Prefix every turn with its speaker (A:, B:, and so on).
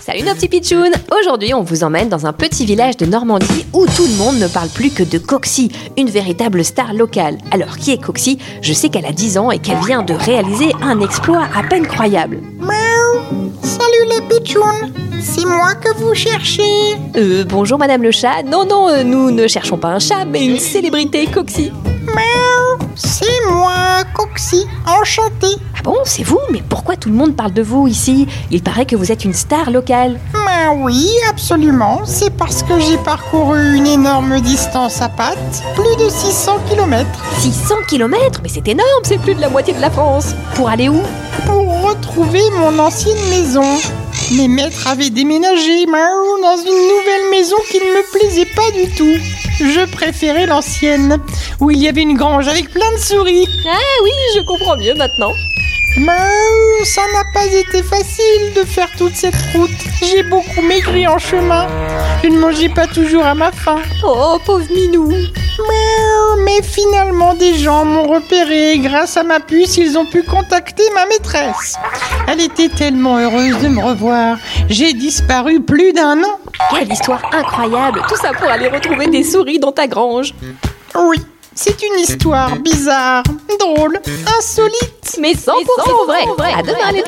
A: Salut nos petits pitchouns Aujourd'hui, on vous emmène dans un petit village de Normandie où tout le monde ne parle plus que de Coxy, une véritable star locale. Alors, qui est Coxy Je sais qu'elle a 10 ans et qu'elle vient de réaliser un exploit à peine croyable.
B: Miaou Salut les pitchouns C'est moi que vous cherchez
A: Euh, bonjour Madame le chat. Non, non, euh, nous ne cherchons pas un chat, mais une célébrité Coxy.
B: Miaou moi, Coxy, enchanté
A: Ah bon, c'est vous Mais pourquoi tout le monde parle de vous ici? Il paraît que vous êtes une star locale.
B: Ben oui, absolument. C'est parce que j'ai parcouru une énorme distance à pattes, plus de 600 km,
A: 600 km Mais c'est énorme, c'est plus de la moitié de la France. Pour aller où?
B: Pour retrouver mon ancienne maison. Mes maîtres avaient déménagé miaou, dans une nouvelle maison qui ne me plaisait pas du tout. Je préférais l'ancienne, où il y avait une grange avec plein de souris.
A: Ah oui, je comprends mieux maintenant.
B: Miaou, ça n'a pas été facile de faire toute cette route. J'ai beaucoup maigri en chemin. Je ne mangeais pas toujours à ma faim.
A: Oh, pauvre Minou
B: Miaou, mais finalement des gens m'ont repéré. Grâce à ma puce, ils ont pu contacter ma maîtresse. Elle était tellement heureuse de me revoir. J'ai disparu plus d'un an.
A: Quelle histoire incroyable Tout ça pour aller retrouver des souris dans ta grange.
B: Oui, c'est une histoire bizarre, drôle, insolite.
A: Mais 100%, vrai. À demain les.